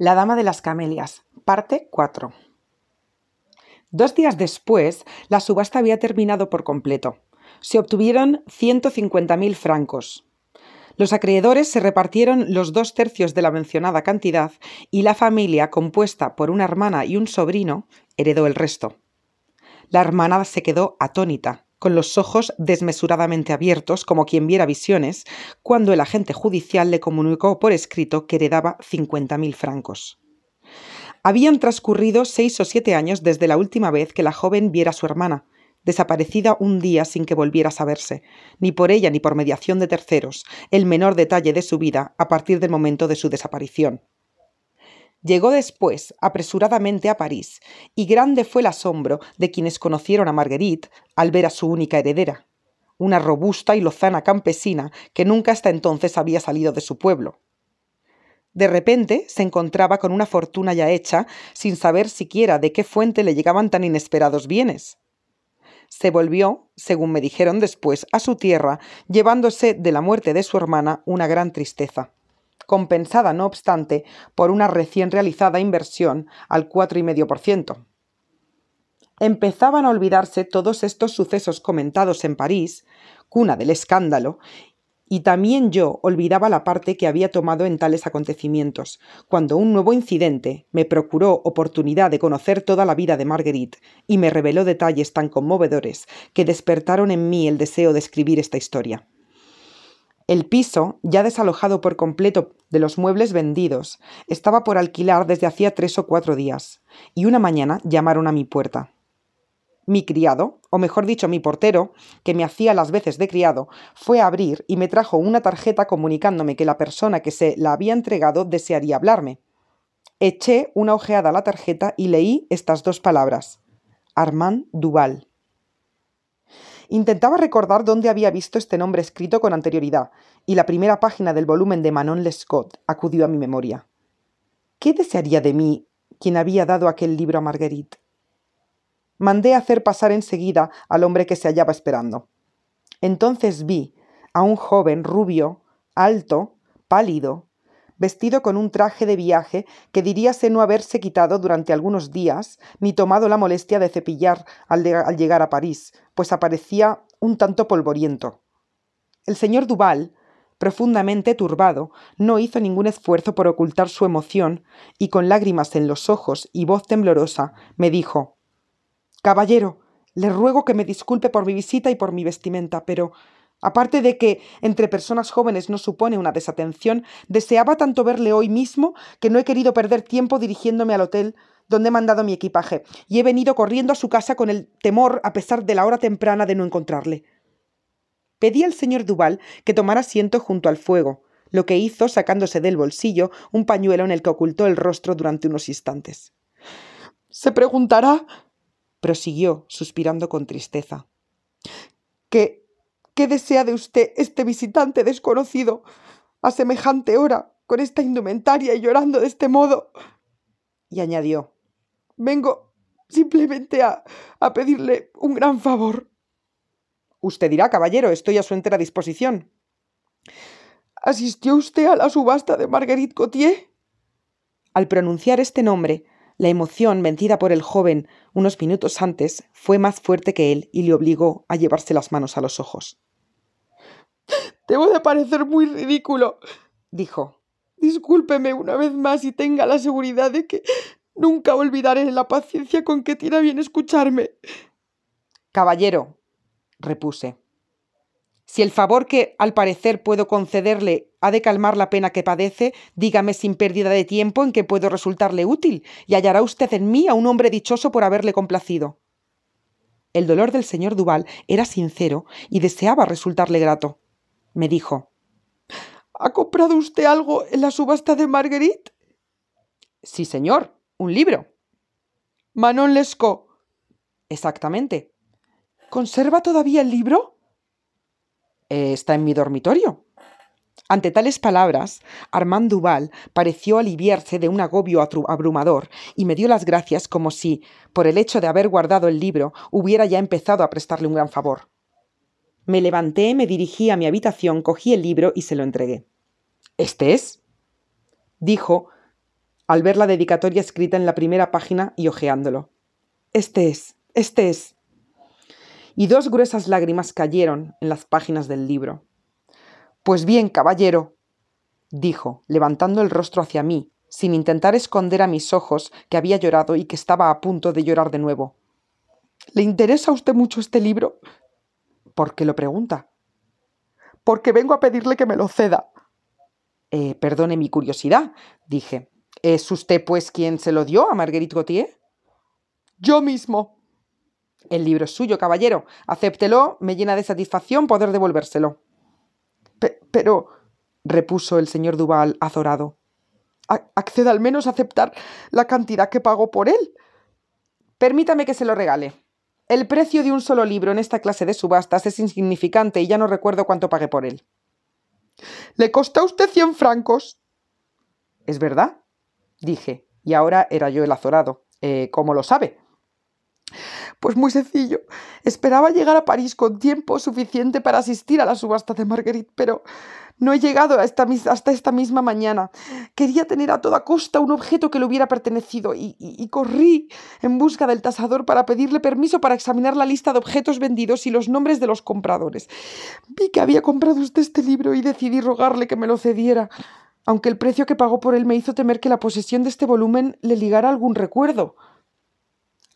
La Dama de las Camelias, parte 4. Dos días después, la subasta había terminado por completo. Se obtuvieron 150.000 francos. Los acreedores se repartieron los dos tercios de la mencionada cantidad y la familia, compuesta por una hermana y un sobrino, heredó el resto. La hermana se quedó atónita, con los ojos desmesuradamente abiertos, como quien viera visiones, cuando el agente judicial le comunicó por escrito que heredaba cincuenta mil francos. Habían transcurrido seis o siete años desde la última vez que la joven viera a su hermana, desaparecida un día sin que volviera a saberse, ni por ella ni por mediación de terceros, el menor detalle de su vida a partir del momento de su desaparición. Llegó después apresuradamente a París, y grande fue el asombro de quienes conocieron a Marguerite al ver a su única heredera, una robusta y lozana campesina que nunca hasta entonces había salido de su pueblo. De repente se encontraba con una fortuna ya hecha, sin saber siquiera de qué fuente le llegaban tan inesperados bienes. Se volvió, según me dijeron después, a su tierra, llevándose de la muerte de su hermana una gran tristeza compensada, no obstante, por una recién realizada inversión al cuatro y medio por ciento. Empezaban a olvidarse todos estos sucesos comentados en París, cuna del escándalo, y también yo olvidaba la parte que había tomado en tales acontecimientos, cuando un nuevo incidente me procuró oportunidad de conocer toda la vida de Marguerite y me reveló detalles tan conmovedores que despertaron en mí el deseo de escribir esta historia. El piso, ya desalojado por completo de los muebles vendidos, estaba por alquilar desde hacía tres o cuatro días, y una mañana llamaron a mi puerta. Mi criado, o mejor dicho, mi portero, que me hacía las veces de criado, fue a abrir y me trajo una tarjeta comunicándome que la persona que se la había entregado desearía hablarme. Eché una ojeada a la tarjeta y leí estas dos palabras. Armand Duval. Intentaba recordar dónde había visto este nombre escrito con anterioridad, y la primera página del volumen de Manon Lescott acudió a mi memoria. ¿Qué desearía de mí quien había dado aquel libro a Marguerite? Mandé hacer pasar enseguida al hombre que se hallaba esperando. Entonces vi a un joven rubio, alto, pálido, vestido con un traje de viaje que diríase no haberse quitado durante algunos días, ni tomado la molestia de cepillar al, llegar a París, pues aparecía un tanto polvoriento. El señor Duval, profundamente turbado, no hizo ningún esfuerzo por ocultar su emoción, y con lágrimas en los ojos y voz temblorosa, me dijo Caballero, le ruego que me disculpe por mi visita y por mi vestimenta, pero Aparte de que entre personas jóvenes no supone una desatención, deseaba tanto verle hoy mismo que no he querido perder tiempo dirigiéndome al hotel donde he mandado mi equipaje, y he venido corriendo a su casa con el temor, a pesar de la hora temprana, de no encontrarle. Pedí al señor Duval que tomara asiento junto al fuego, lo que hizo sacándose del bolsillo un pañuelo en el que ocultó el rostro durante unos instantes. Se preguntará, prosiguió, suspirando con tristeza, que ¿Qué desea de usted este visitante desconocido a semejante hora, con esta indumentaria y llorando de este modo? Y añadió, vengo simplemente a, a pedirle un gran favor. Usted dirá, caballero, estoy a su entera disposición. ¿Asistió usted a la subasta de Marguerite Gautier? Al pronunciar este nombre, la emoción vencida por el joven unos minutos antes fue más fuerte que él y le obligó a llevarse las manos a los ojos. Debo de parecer muy ridículo, dijo. Discúlpeme una vez más y tenga la seguridad de que nunca olvidaré la paciencia con que tiene bien escucharme. Caballero, repuse. Si el favor que al parecer puedo concederle ha de calmar la pena que padece, dígame sin pérdida de tiempo en que puedo resultarle útil, y hallará usted en mí a un hombre dichoso por haberle complacido. El dolor del señor Duval era sincero y deseaba resultarle grato me dijo. ¿Ha comprado usted algo en la subasta de Marguerite? Sí, señor, un libro. Manon Lescaut. Exactamente. ¿Conserva todavía el libro? Está en mi dormitorio. Ante tales palabras, Armand Duval pareció aliviarse de un agobio abrumador y me dio las gracias como si, por el hecho de haber guardado el libro, hubiera ya empezado a prestarle un gran favor. Me levanté, me dirigí a mi habitación, cogí el libro y se lo entregué. ¿Este es? dijo, al ver la dedicatoria escrita en la primera página y hojeándolo. Este es, este es. Y dos gruesas lágrimas cayeron en las páginas del libro. Pues bien, caballero, dijo, levantando el rostro hacia mí, sin intentar esconder a mis ojos que había llorado y que estaba a punto de llorar de nuevo. ¿Le interesa a usted mucho este libro? ¿Por qué lo pregunta? Porque vengo a pedirle que me lo ceda. Eh, perdone mi curiosidad, dije. ¿Es usted, pues, quien se lo dio a Marguerite Gautier? Yo mismo. El libro es suyo, caballero. Acéptelo, me llena de satisfacción poder devolvérselo. pero, repuso el señor Duval azorado, acceda al menos a aceptar la cantidad que pagó por él. Permítame que se lo regale. El precio de un solo libro en esta clase de subastas es insignificante y ya no recuerdo cuánto pagué por él. Le costó a usted cien francos. ¿Es verdad? dije, y ahora era yo el azorado. Eh, ¿Cómo lo sabe? Pues muy sencillo. Esperaba llegar a París con tiempo suficiente para asistir a la subasta de Marguerite, pero no he llegado hasta esta misma mañana. Quería tener a toda costa un objeto que le hubiera pertenecido y, y, corrí en busca del tasador para pedirle permiso para examinar la lista de objetos vendidos y los nombres de los compradores. Vi que había comprado usted este libro y decidí rogarle que me lo cediera, aunque el precio que pagó por él me hizo temer que la posesión de este volumen le ligara algún recuerdo.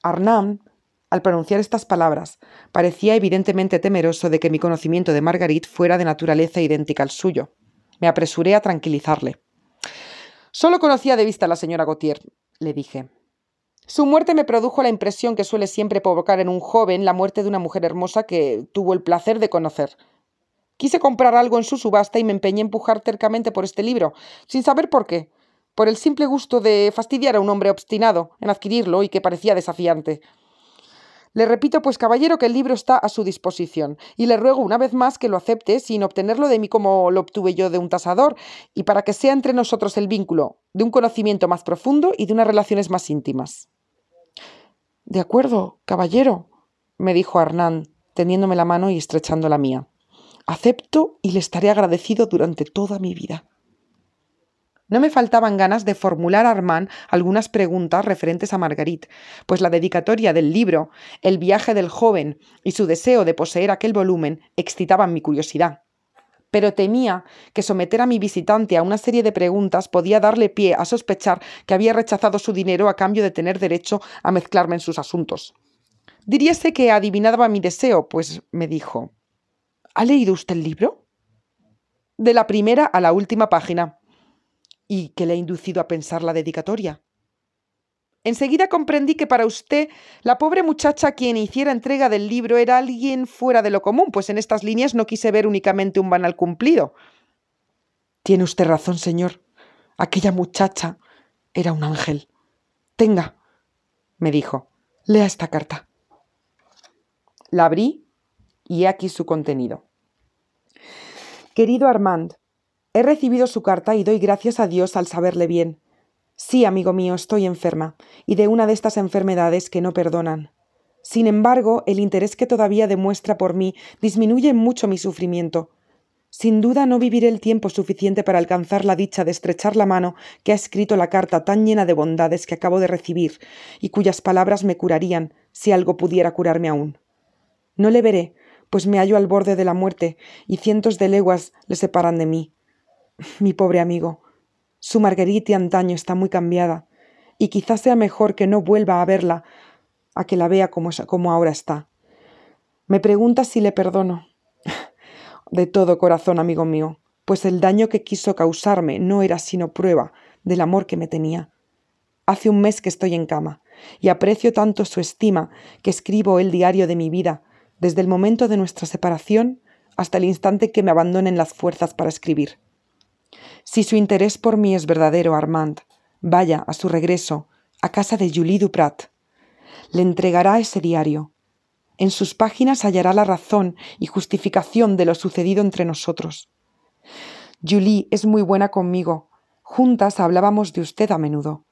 Arnam, al pronunciar estas palabras, parecía evidentemente temeroso de que mi conocimiento de Marguerite fuera de naturaleza idéntica al suyo. Me apresuré a tranquilizarle. Solo conocía de vista a la señora Gautier, le dije. Su muerte me produjo la impresión que suele siempre provocar en un joven la muerte de una mujer hermosa que tuvo el placer de conocer. Quise comprar algo en su subasta y me empeñé a empujar tercamente por este libro, sin saber por qué, por el simple gusto de fastidiar a un hombre obstinado en adquirirlo y que parecía desafiante. Le repito, pues caballero, que el libro está a su disposición, y le ruego una vez más que lo acepte sin obtenerlo de mí como lo obtuve yo de un tasador, y para que sea entre nosotros el vínculo de un conocimiento más profundo y de unas relaciones más íntimas. De acuerdo, caballero, me dijo Hernán, tendiéndome la mano y estrechando la mía. Acepto y le estaré agradecido durante toda mi vida. No me faltaban ganas de formular a Armand algunas preguntas referentes a Marguerite, pues la dedicatoria del libro, el viaje del joven y su deseo de poseer aquel volumen excitaban mi curiosidad. Pero temía que someter a mi visitante a una serie de preguntas podía darle pie a sospechar que había rechazado su dinero a cambio de tener derecho a mezclarme en sus asuntos. Diríase que adivinaba mi deseo, pues me dijo ¿Ha leído usted el libro? De la primera a la última página. ¿Y qué le ha inducido a pensar la dedicatoria? Enseguida comprendí que para usted la pobre muchacha quien hiciera entrega del libro era alguien fuera de lo común, pues en estas líneas no quise ver únicamente un banal cumplido. Tiene usted razón, señor. Aquella muchacha era un ángel. Tenga, me dijo, lea esta carta. La abrí y he aquí su contenido. Querido Armand, He recibido su carta y doy gracias a Dios al saberle bien. Sí, amigo mío, estoy enferma, y de una de estas enfermedades que no perdonan. Sin embargo, el interés que todavía demuestra por mí disminuye mucho mi sufrimiento. Sin duda no viviré el tiempo suficiente para alcanzar la dicha de estrechar la mano que ha escrito la carta tan llena de bondades que acabo de recibir, y cuyas palabras me curarían, si algo pudiera curarme aún. No le veré, pues me hallo al borde de la muerte, y cientos de leguas le separan de mí. Mi pobre amigo, su Marguerite antaño está muy cambiada, y quizás sea mejor que no vuelva a verla, a que la vea como, como ahora está. Me pregunta si le perdono. De todo corazón, amigo mío, pues el daño que quiso causarme no era sino prueba del amor que me tenía. Hace un mes que estoy en cama, y aprecio tanto su estima que escribo el diario de mi vida, desde el momento de nuestra separación hasta el instante que me abandonen las fuerzas para escribir. Si su interés por mí es verdadero, Armand, vaya a su regreso a casa de Julie Duprat. Le entregará ese diario. En sus páginas hallará la razón y justificación de lo sucedido entre nosotros. Julie es muy buena conmigo. Juntas hablábamos de usted a menudo.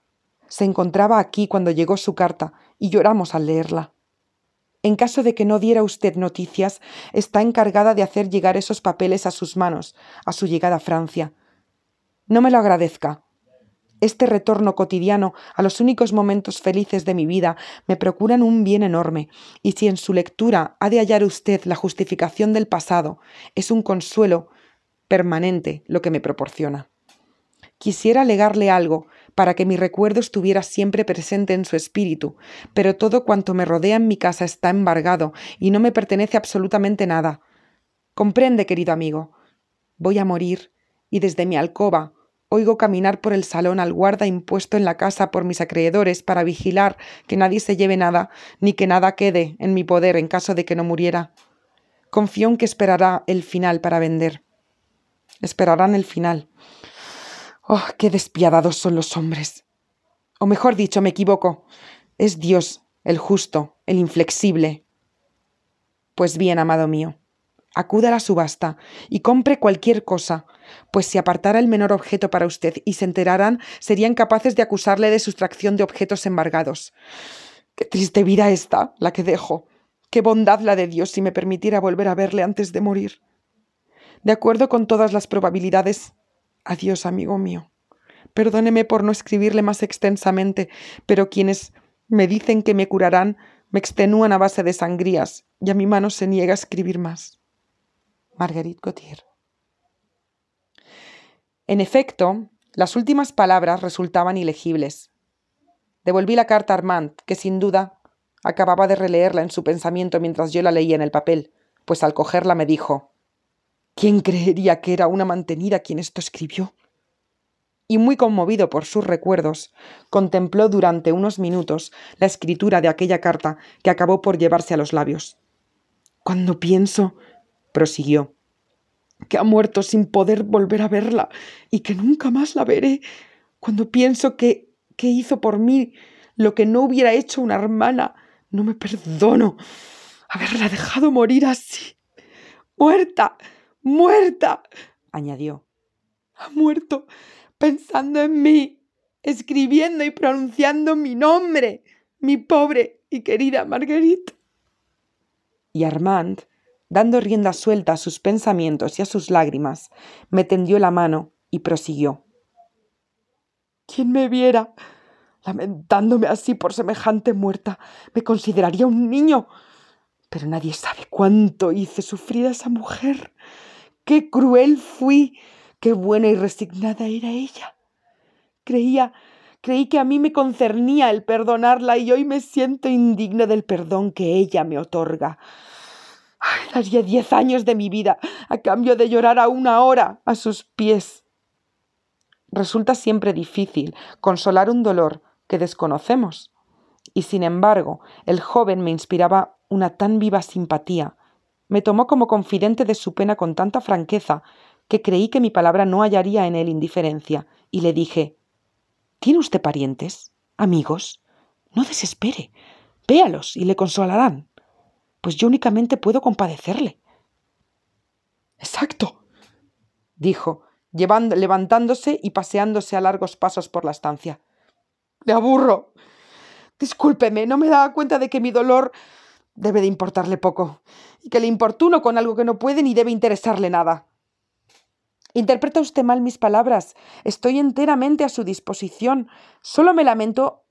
Se encontraba aquí cuando llegó su carta y lloramos al leerla. En caso de que no diera usted noticias, está encargada de hacer llegar esos papeles a sus manos, a su llegada a Francia, no me lo agradezca. este retorno cotidiano a los únicos momentos felices de mi vida me procuran un bien enorme, y si en su lectura ha de hallar usted la justificación del pasado, es un consuelo permanente lo que me proporciona. Quisiera legarle algo para que mi recuerdo estuviera siempre presente en su espíritu, pero todo cuanto me rodea en mi casa está embargado y no me pertenece absolutamente nada. Comprende, querido amigo. Voy a morir, y desde mi alcoba oigo caminar por el salón al guarda impuesto en la casa por mis acreedores para vigilar que nadie se lleve nada, ni que nada quede en mi poder en caso de que no muriera. Confío en que esperará el final para vender. Esperarán el final. Oh, qué despiadados son los hombres. O mejor dicho, me equivoco. Es Dios, el justo, el inflexible. Pues bien, amado mío, acuda a la subasta y compre cualquier cosa, pues si apartara el menor objeto para usted y se enteraran, serían capaces de acusarle de sustracción de objetos embargados. Qué triste vida esta, la que dejo. Qué bondad la de Dios si me permitiera volver a verle antes de morir. De acuerdo con todas las probabilidades. Adiós, amigo mío. Perdóneme por no escribirle más extensamente, pero quienes me dicen que me curarán me extenúan a base de sangrías, y a mi mano se niega a escribir más. Marguerite Gautier. En efecto, las últimas palabras resultaban ilegibles. Devolví la carta a Armand, que sin duda acababa de releerla en su pensamiento mientras yo la leía en el papel, pues al cogerla me dijo ¿Quién creería que era una mantenida quien esto escribió? Y muy conmovido por sus recuerdos, contempló durante unos minutos la escritura de aquella carta que acabó por llevarse a los labios. Cuando pienso, prosiguió, que ha muerto sin poder volver a verla y que nunca más la veré. Cuando pienso que, que hizo por mí lo que no hubiera hecho una hermana, no me perdono haberla dejado morir así. Muerta, muerta, añadió. Ha muerto pensando en mí, escribiendo y pronunciando mi nombre, mi pobre y querida Marguerite. Y Armand dando rienda suelta a sus pensamientos y a sus lágrimas, me tendió la mano y prosiguió. ¿Quién me viera lamentándome así por semejante muerta? Me consideraría un niño. Pero nadie sabe cuánto hice sufrir a esa mujer. Qué cruel fui, qué buena y resignada era ella. Creía, creí que a mí me concernía el perdonarla y hoy me siento indigno del perdón que ella me otorga daría diez años de mi vida a cambio de llorar a una hora a sus pies. Resulta siempre difícil consolar un dolor que desconocemos. Y sin embargo, el joven me inspiraba una tan viva simpatía, me tomó como confidente de su pena con tanta franqueza, que creí que mi palabra no hallaría en él indiferencia, y le dije ¿Tiene usted parientes? ¿Amigos? No desespere. Véalos y le consolarán pues yo únicamente puedo compadecerle. Exacto, dijo, levantándose y paseándose a largos pasos por la estancia. Le aburro. Discúlpeme, no me daba cuenta de que mi dolor debe de importarle poco, y que le importuno con algo que no puede ni debe interesarle nada. Interpreta usted mal mis palabras. Estoy enteramente a su disposición. Solo me lamento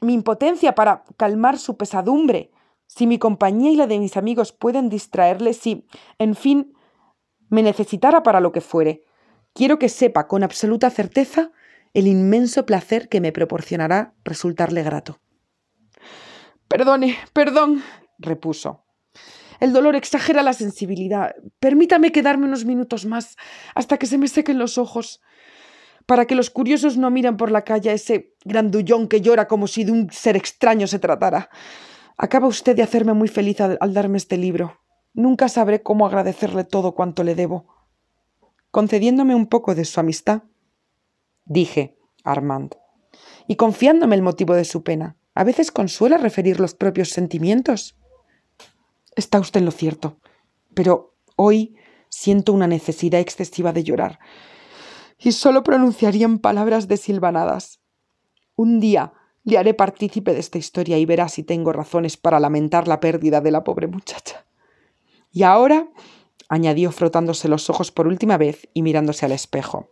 mi impotencia para calmar su pesadumbre si mi compañía y la de mis amigos pueden distraerle, si, en fin, me necesitara para lo que fuere, quiero que sepa con absoluta certeza el inmenso placer que me proporcionará resultarle grato. Perdone, perdón, repuso. El dolor exagera la sensibilidad. Permítame quedarme unos minutos más hasta que se me sequen los ojos, para que los curiosos no miren por la calle a ese grandullón que llora como si de un ser extraño se tratara. Acaba usted de hacerme muy feliz al, darme este libro. Nunca sabré cómo agradecerle todo cuanto le debo. Concediéndome un poco de su amistad, dije Armand, y confiándome el motivo de su pena, a veces consuela referir los propios sentimientos. Está usted en lo cierto, pero hoy siento una necesidad excesiva de llorar, y solo pronunciarían palabras desilvanadas. Un día le haré partícipe de esta historia y verá si tengo razones para lamentar la pérdida de la pobre muchacha. Y ahora, añadió frotándose los ojos por última vez y mirándose al espejo.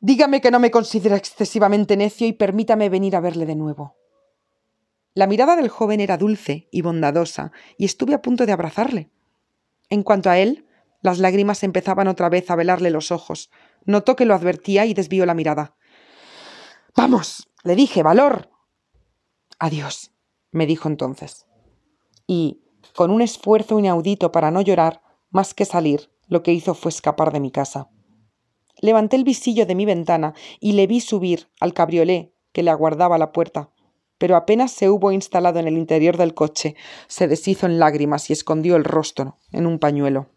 Dígame que no me considera excesivamente necio y permítame venir a verle de nuevo. La mirada del joven era dulce y bondadosa, y estuve a punto de abrazarle. En cuanto a él, las lágrimas empezaban otra vez a velarle los ojos. Notó que lo advertía y desvió la mirada. Vamos, le dije, valor. Adiós, me dijo entonces. Y, con un esfuerzo inaudito para no llorar, más que salir, lo que hizo fue escapar de mi casa. Levanté el visillo de mi ventana y le vi subir al cabriolé que le aguardaba a la puerta pero apenas se hubo instalado en el interior del coche, se deshizo en lágrimas y escondió el rostro en un pañuelo.